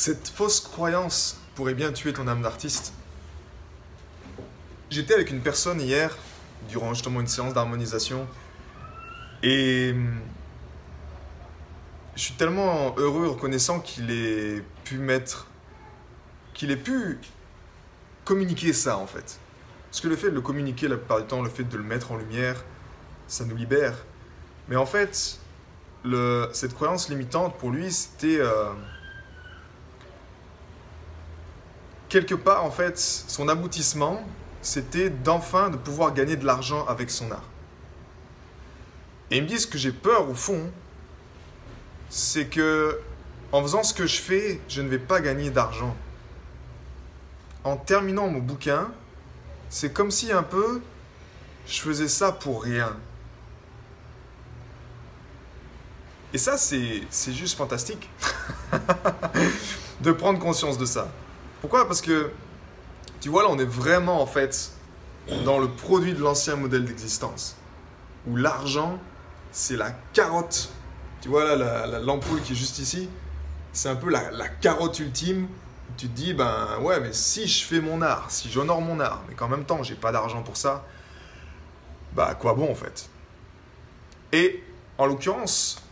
Cette fausse croyance pourrait bien tuer ton âme d'artiste. J'étais avec une personne hier, durant justement une séance d'harmonisation, et hum, je suis tellement heureux, reconnaissant qu'il ait pu mettre, qu'il ait pu communiquer ça en fait. Parce que le fait de le communiquer la plupart du temps, le fait de le mettre en lumière, ça nous libère. Mais en fait, cette croyance limitante pour lui, c'était... Euh, quelque part, en fait, son aboutissement, c'était d'enfin de pouvoir gagner de l'argent avec son art. Et il me dit ce que j'ai peur au fond, c'est que en faisant ce que je fais, je ne vais pas gagner d'argent. En terminant mon bouquin, c'est comme si un peu je faisais ça pour rien. Et ça, c'est juste fantastique de prendre conscience de ça. Pourquoi? Parce que, tu vois, là, on est vraiment, en fait, dans le produit de l'ancien modèle d'existence. Où l'argent, c'est la carotte. Tu vois, là, l'ampoule qui est juste ici, c'est un peu la, carotte ultime. tu te dis, ben ouais, mais si je fais mon art, si j'honore mon art, mais qu'en même temps, j'ai pas d'argent pour ça, bah quoi bon, en fait? Et, en l'occurrence,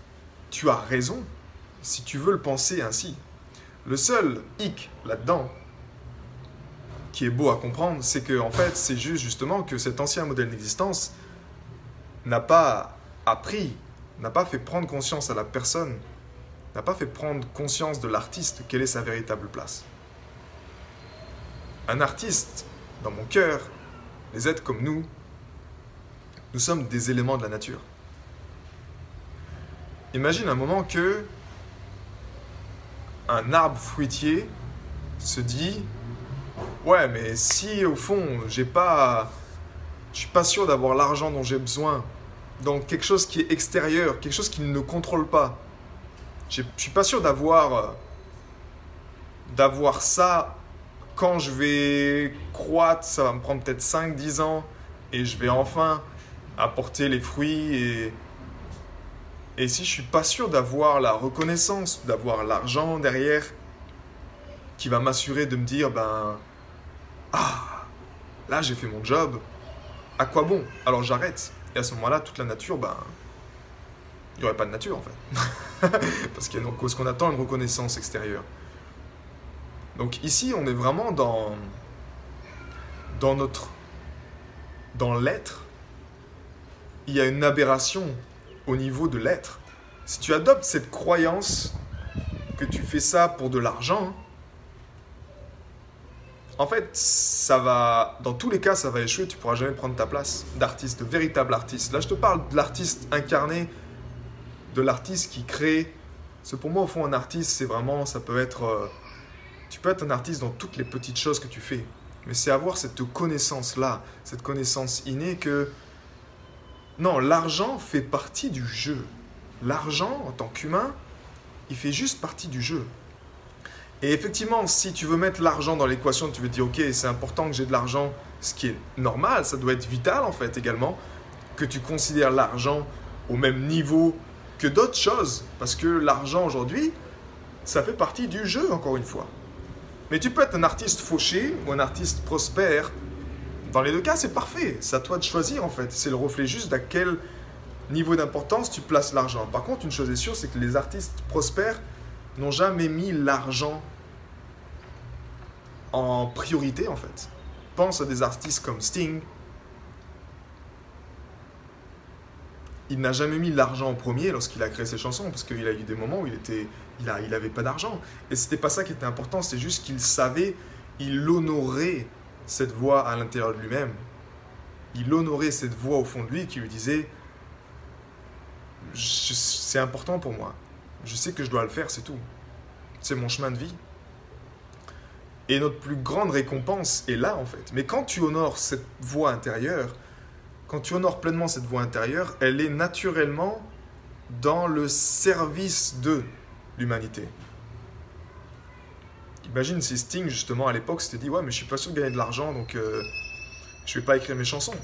tu as raison, si tu veux le penser ainsi. Le seul hic là-dedans, qui est beau à comprendre, c'est que en fait, c'est juste justement que cet ancien modèle d'existence n'a pas appris, n'a pas fait prendre conscience à la personne, n'a pas fait prendre conscience de l'artiste, quelle est sa véritable place. Un artiste, dans mon cœur, les êtres comme nous, nous sommes des éléments de la nature. Imagine un moment que un arbre fruitier se dit Ouais, mais si au fond, j'ai pas. Je suis pas sûr d'avoir l'argent dont j'ai besoin. Donc quelque chose qui est extérieur, quelque chose qui ne contrôle pas. Je suis pas sûr d'avoir. d'avoir ça quand je vais croître, ça va me prendre peut-être 5-10 ans et je vais enfin apporter les fruits et et si je suis pas sûr d'avoir la reconnaissance, d'avoir l'argent derrière qui va m'assurer de me dire ben ah là j'ai fait mon job, à quoi bon? Alors j'arrête. Et à ce moment-là, toute la nature, ben il n'y aurait pas de nature en fait. Parce qu'il y a qu'on attend une reconnaissance extérieure? Donc ici, on est vraiment dans dans notre dans l'être. Il y a une aberration au niveau de l'être. Si tu adoptes cette croyance que tu fais ça pour de l'argent, en fait, ça va, dans tous les cas, ça va échouer. Tu pourras jamais prendre ta place d'artiste, de véritable artiste. Là, je te parle de l'artiste incarné, de l'artiste qui crée. C'est pour moi, au fond, un artiste, c'est vraiment, ça peut être, euh, tu peux être un artiste dans toutes les petites choses que tu fais. mais c'est avoir cette connaissance-là, cette connaissance innée que non, l'argent fait partie du jeu. L'argent, en tant qu'humain, il fait juste partie du jeu. Et effectivement, si tu veux mettre l'argent dans l'équation, tu veux dire, ok, c'est important que j'ai de l'argent, ce qui est normal, ça doit être vital en fait également, que tu considères l'argent au même niveau que d'autres choses. Parce que l'argent aujourd'hui, ça fait partie du jeu, encore une fois. Mais tu peux être un artiste fauché ou un artiste prospère. Dans les deux cas, c'est parfait. C'est à toi de choisir en fait. C'est le reflet juste d'à quel niveau d'importance tu places l'argent. Par contre, une chose est sûre, c'est que les artistes prospères n'ont jamais mis l'argent en priorité en fait. Pense à des artistes comme Sting. Il n'a jamais mis l'argent en premier lorsqu'il a créé ses chansons parce qu'il a eu des moments où il était il a, il avait pas d'argent et c'était pas ça qui était important, c'est juste qu'il savait, il honorait cette voix à l'intérieur de lui-même. Il honorait cette voix au fond de lui qui lui disait c'est important pour moi. Je sais que je dois le faire, c'est tout. C'est mon chemin de vie. Et notre plus grande récompense est là, en fait. Mais quand tu honores cette voix intérieure, quand tu honores pleinement cette voix intérieure, elle est naturellement dans le service de l'humanité. Imagine si Sting, justement, à l'époque, s'était dit Ouais, mais je suis pas sûr de gagner de l'argent, donc euh, je vais pas écrire mes chansons.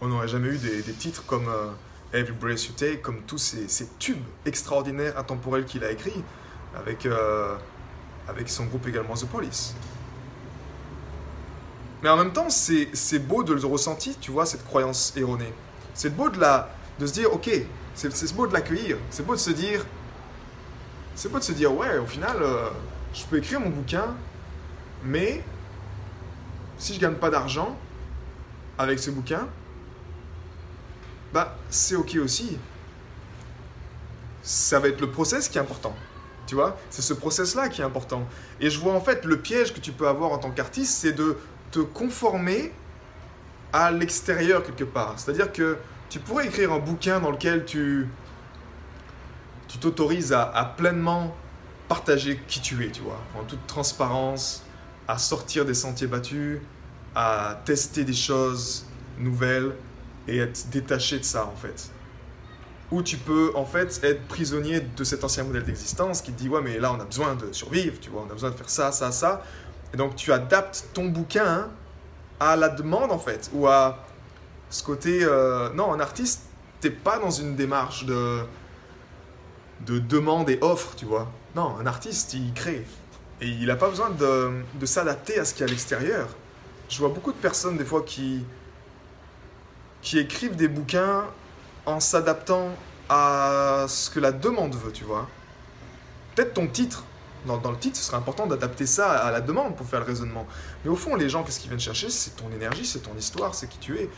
On n'aurait jamais eu des, titres comme euh, Every Breath You Take, comme tous ces, tubes extraordinaires, intemporels qu'il a écrits, avec, euh, avec son groupe également The Police. Mais en même temps, c'est beau de le ressentir, tu vois, cette croyance erronée. C'est beau de, la, de se dire, ok, c'est beau de l'accueillir. C'est beau de se dire, c'est beau de se dire, ouais, au final, euh, je peux écrire mon bouquin, mais si je gagne pas d'argent avec ce bouquin, bah c'est ok aussi. Ça va être le process qui est important. Tu vois, c'est ce process-là qui est important. Et je vois en fait le piège que tu peux avoir en tant qu'artiste, c'est de te conformer à l'extérieur quelque part. C'est-à-dire que tu pourrais écrire un bouquin dans lequel tu tu t'autorises à, à, pleinement partager qui tu es, tu vois, en toute transparence, à sortir des sentiers battus, à tester des choses nouvelles, et être détaché de ça en fait. Ou tu peux en fait être prisonnier de cet ancien modèle d'existence qui te dit ouais mais là on a besoin de survivre, tu vois, on a besoin de faire ça, ça, ça. Et donc tu adaptes ton bouquin à la demande en fait, ou à ce côté... Euh, non, un artiste, t'es pas dans une démarche de, de demande et offre, tu vois. Non, un artiste, il crée. Et il n'a pas besoin de, de s'adapter à ce qu'il y a à l'extérieur. Je vois beaucoup de personnes des fois qui, qui écrivent des bouquins en s'adaptant à ce que la demande veut, tu vois. Peut-être ton titre, dans, dans, le titre, ce serait important d'adapter ça à la demande pour faire le raisonnement. Mais au fond, les gens, qu'est-ce qu'ils viennent chercher? C'est ton énergie, c'est ton histoire, c'est qui tu es.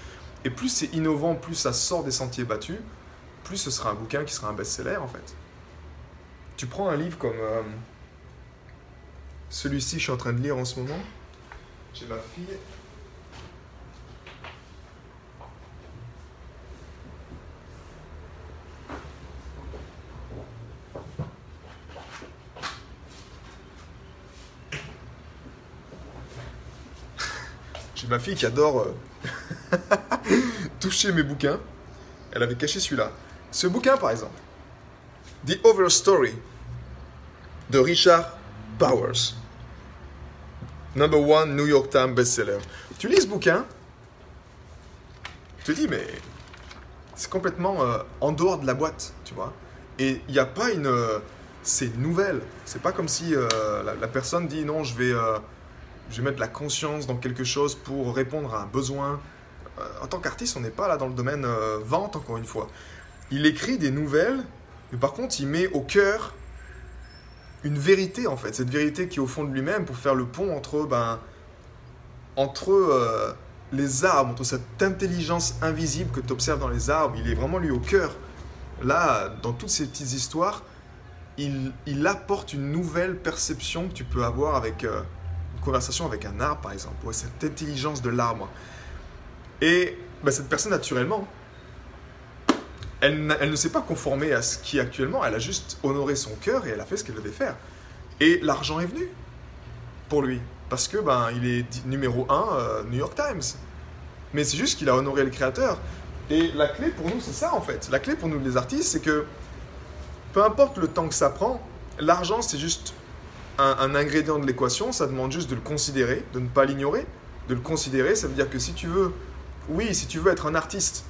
Et plus c'est innovant, plus ça sort des sentiers battus, plus ce sera un bouquin qui sera un best-seller en fait. Tu prends un livre comme euh, celui-ci, je suis en train de lire en ce moment. J'ai ma fille ma fille qui adore euh, toucher mes bouquins. Elle avait caché celui-là. Ce bouquin, par exemple, The Overstory de Richard Bowers. Number one New York Times bestseller. Tu lis ce bouquin, tu te dis, mais c'est complètement euh, en dehors de la boîte, tu vois. Et il n'y a pas une. Euh, c'est nouvelle. C'est pas comme si la, la, personne dit non, je vais je vais mettre la conscience dans quelque chose pour répondre à un besoin. Euh, en tant qu'artiste, on n'est pas là dans le domaine euh, vente, encore une fois. Il écrit des nouvelles, mais par contre, il met au cœur une vérité, en fait. Cette vérité qui est au fond de lui-même pour faire le pont entre, ben, entre euh, les arbres, entre cette intelligence invisible que tu observes dans les arbres. Il est vraiment, lui, au cœur. Là, dans toutes ces petites histoires, il, apporte une nouvelle perception que tu peux avoir avec conversation avec un arbre, par exemple, ou cette intelligence de l'arbre. Et bah, cette personne, naturellement, elle, ne s'est pas conformée à ce qui est actuellement, elle a juste honoré son cœur et elle a fait ce qu'elle devait faire. Et l'argent est venu pour lui. parce que ben, il est numéro 1 New York Times. Mais c'est juste qu'il a honoré le créateur. Et la clé pour nous, c'est ça en fait. La clé pour nous, les artistes, c'est que peu importe le temps que ça prend, l'argent, c'est juste un, un, ingrédient de l'équation. Ça demande juste de le considérer, de ne pas l'ignorer. De le considérer, ça veut dire que si tu veux, oui, si tu veux être un artiste,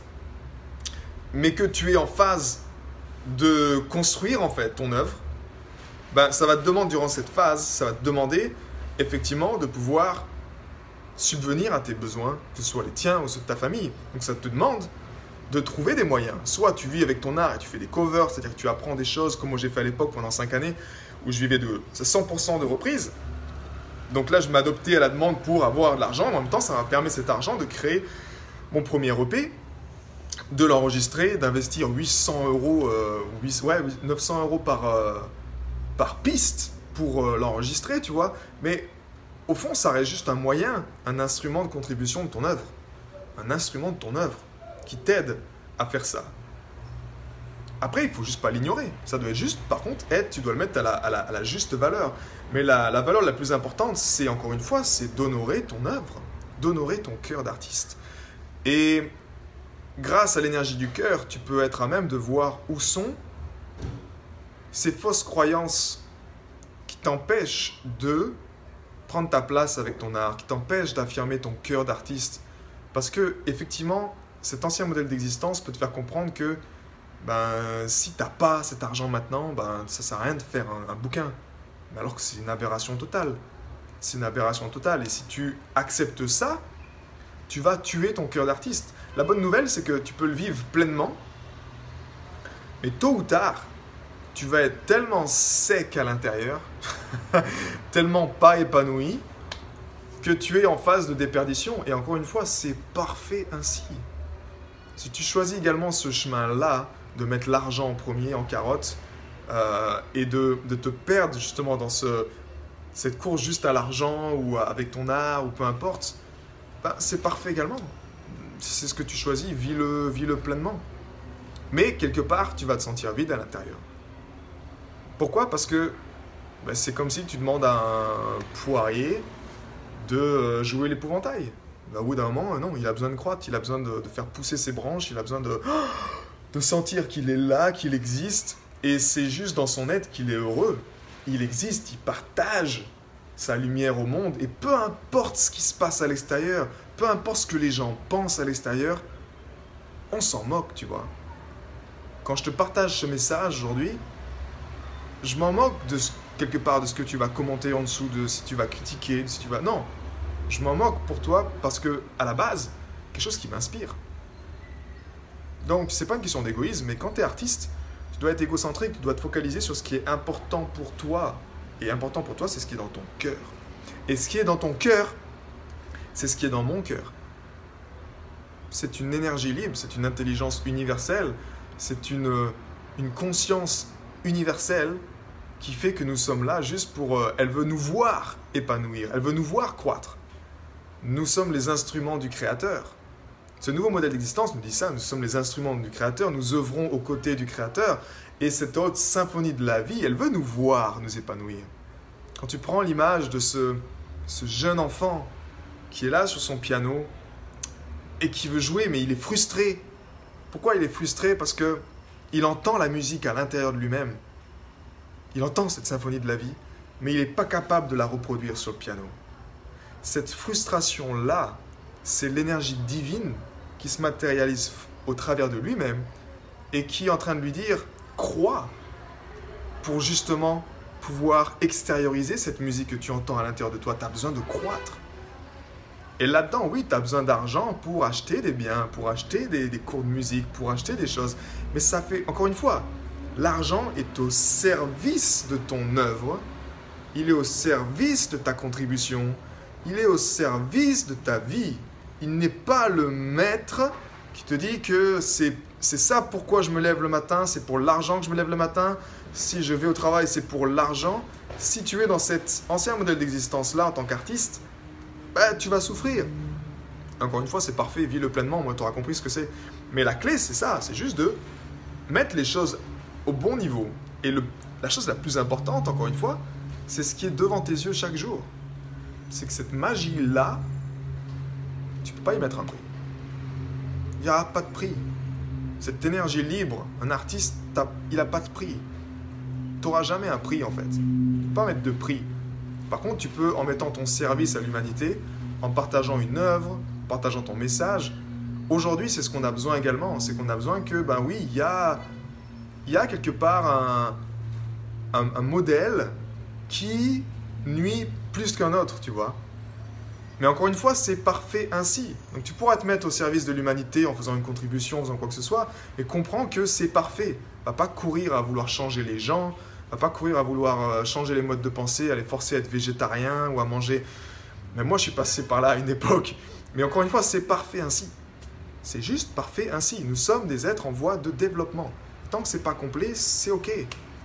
mais que tu es en phase de construire en fait ton œuvre, ben, ça va te demander durant cette phase, ça va te demander effectivement de pouvoir subvenir à tes besoins, que ce soit les tiens ou ceux de ta famille. Donc ça te demande de trouver des moyens. Soit tu vis avec ton art et tu fais des covers, c'est-à-dire que tu apprends des choses comme moi j'ai fait à l'époque pendant 5 années, où je vivais de 100% de reprises. Donc là, je m'adoptais à la demande pour avoir de l'argent, en même temps, ça m'a permis cet argent de créer mon premier EP, de l'enregistrer, d'investir 800 euros, euh, ouais, 900 euros par, euh, par piste pour euh, l'enregistrer, tu vois. Mais au fond, ça reste juste un moyen, un instrument de contribution de ton œuvre. Un instrument de ton œuvre qui t'aide à faire ça. Après, il faut juste pas l'ignorer. Ça doit être juste, par contre, être, tu dois le mettre à la, à la, juste valeur. Mais la, la, valeur la plus importante, c'est encore une fois, c'est d'honorer ton œuvre, d'honorer ton cœur d'artiste. Et grâce à l'énergie du cœur, tu peux être à même de voir où sont ces fausses croyances qui t'empêchent de prendre ta place avec ton art, qui t'empêche d'affirmer ton cœur d'artiste. Parce que, effectivement, cet ancien modèle d'existence peut te faire comprendre que ben, si t'as pas cet argent maintenant, ben, ça sert à rien de faire un, bouquin. Mais alors que c'est une aberration totale. C'est une aberration totale. Et si tu acceptes ça, tu vas tuer ton cœur d'artiste. La bonne nouvelle, c'est que tu peux le vivre pleinement, mais tôt ou tard, tu vas être tellement sec à l'intérieur, tellement pas épanoui, que tu es en phase de déperdition. Et encore une fois, c'est parfait ainsi. Si tu choisis également ce chemin-là, de mettre l'argent en premier, en carotte, euh, et de, te perdre justement dans ce, cette course juste à l'argent ou avec ton art ou peu importe, ben, c'est parfait également. C'est ce que tu choisis, vis-le vis -le pleinement. Mais quelque part, tu vas te sentir vide à l'intérieur. Pourquoi? Parce que ben, c'est comme si tu demandes à un poirier de euh, jouer l'épouvantail. Ben, au bout d'un moment, non, il a besoin de croître, il a besoin de, faire pousser ses branches, il a besoin de, de sentir qu'il est là, qu'il existe. Et c'est juste dans son être qu'il est heureux. Il existe, il partage sa lumière au monde. Et peu importe ce qui se passe à l'extérieur, peu importe ce que les gens pensent à l'extérieur, on s'en moque, tu vois. Quand je te partage ce message aujourd'hui, je m'en moque de quelque part de ce que tu vas commenter en dessous, de si tu vas critiquer, de si tu vas. Non, je m'en moque pour toi parce que à la base, quelque chose qui m'inspire. Donc c'est pas une question d'égoïsme, mais quand tu es artiste, tu dois être égocentrique, tu dois te focaliser sur ce qui est important pour toi. Et important pour toi, c'est ce qui est dans ton cœur. Et ce qui est dans ton cœur, c'est ce qui est dans mon cœur. C'est une énergie libre, c'est une intelligence universelle, c'est une, une conscience universelle qui fait que nous sommes là juste pour... Euh, elle veut nous voir épanouir, elle veut nous voir croître. Nous sommes les instruments du Créateur. Ce nouveau modèle d'existence nous dit ça, nous sommes les instruments du Créateur, nous œuvrons aux côtés du Créateur, et cette haute symphonie de la vie, elle veut nous voir nous épanouir. Quand tu prends l'image de ce, ce jeune enfant qui est là sur son piano et qui veut jouer, mais il est frustré. Pourquoi il est frustré? Parce que il entend la musique à l'intérieur de lui-même. Il entend cette symphonie de la vie, mais il n'est pas capable de la reproduire sur le piano. Cette frustration-là, c'est l'énergie divine qui se matérialise au travers de lui-même et qui est en train de lui dire crois pour justement pouvoir extérioriser cette musique que tu entends à l'intérieur de toi. Tu as besoin de croître. Et là-dedans, oui, tu as besoin d'argent pour acheter des biens, pour acheter des, cours de musique, pour acheter des choses. Mais ça fait, encore une fois, l'argent est au service de ton œuvre, il est au service de ta contribution, il est au service de ta vie. Il n'est pas le maître qui te dit que c'est ça pourquoi je me lève le matin, c'est pour l'argent que je me lève le matin. Si je vais au travail, c'est pour l'argent. Si tu es dans cet ancien modèle d'existence-là en tant qu'artiste, bah, tu vas souffrir. Encore une fois, c'est parfait, vis-le pleinement, moi tu auras compris ce que c'est. Mais la clé, c'est ça, c'est juste de mettre les choses au bon niveau. Et la chose la plus importante, encore une fois, c'est ce qui est devant tes yeux chaque jour. c'est que cette magie-là, tu peux pas y mettre un prix. Il n'y aura pas de prix. Cette énergie libre, un artiste, il n'a pas de prix. Tu n'auras jamais un prix en fait. Tu peux pas mettre de prix. Par contre, tu peux, en mettant ton service à l'humanité, en partageant une œuvre, en partageant ton message, aujourd'hui, c'est ce qu'on a besoin également. C'est qu'on a besoin que, ben oui, il y a, y a quelque part un, un modèle qui nuit plus qu'un autre, tu vois. Mais encore une fois, c'est parfait ainsi. Donc tu pourras te mettre au service de l'humanité en faisant une contribution, en faisant quoi que ce soit, mais comprends que c'est parfait. Va pas courir à vouloir changer les gens, va pas courir à vouloir euh, changer les modes de pensée, à les forcer à être végétarien ou à manger. Mais moi, je suis passé par là à une époque. Mais encore une fois, c'est parfait ainsi. C'est juste parfait ainsi. Nous sommes des êtres en voie de développement. Tant que c'est pas complet, c'est ok.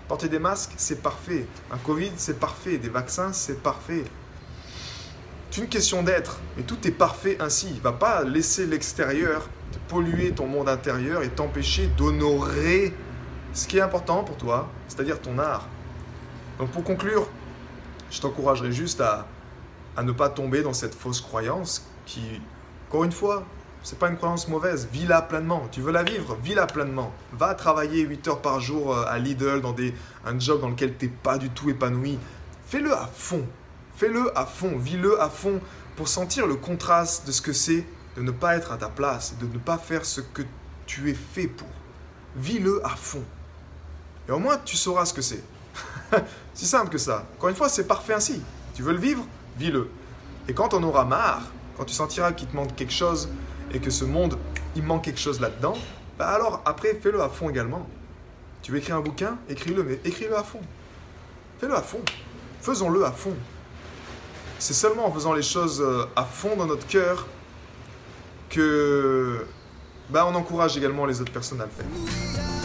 Porter des masques, c'est parfait. Un Covid, c'est parfait. Des vaccins, c'est parfait. C'est une question d'être, mais tout est parfait ainsi. Va pas laisser l'extérieur polluer ton monde intérieur et t'empêcher d'honorer ce qui est important pour toi, c'est-à-dire ton art. Donc pour conclure, je t'encouragerai juste à, à ne pas tomber dans cette fausse croyance qui, encore une fois, c'est pas une croyance mauvaise. Vis-la pleinement. Tu veux la vivre? Vis-la pleinement. Va travailler 8 heures par jour euh, à Lidl dans des, un job dans lequel tu n'es pas du tout épanoui. Fais-le à fond. Fais-le à fond. Vis-le à fond pour sentir le contraste de ce que c'est de ne pas être à ta place, de ne pas faire ce que tu es fait pour. Vis-le à fond. Et au moins, tu sauras ce que c'est. si simple que ça. Encore une fois, c'est parfait ainsi. Tu veux le vivre Vis-le. Et quand on aura marre, quand tu sentiras qu'il te manque quelque chose, et que ce monde, il manque quelque chose là-dedans, bah alors après, fais-le à fond également. Tu veux écrire un bouquin Écris-le, mais écris-le à fond. Fais-le à fond. Faisons-le à fond. C'est seulement en faisant les choses euh, à fond dans notre cœur que bah, on encourage également les autres personnes à le faire.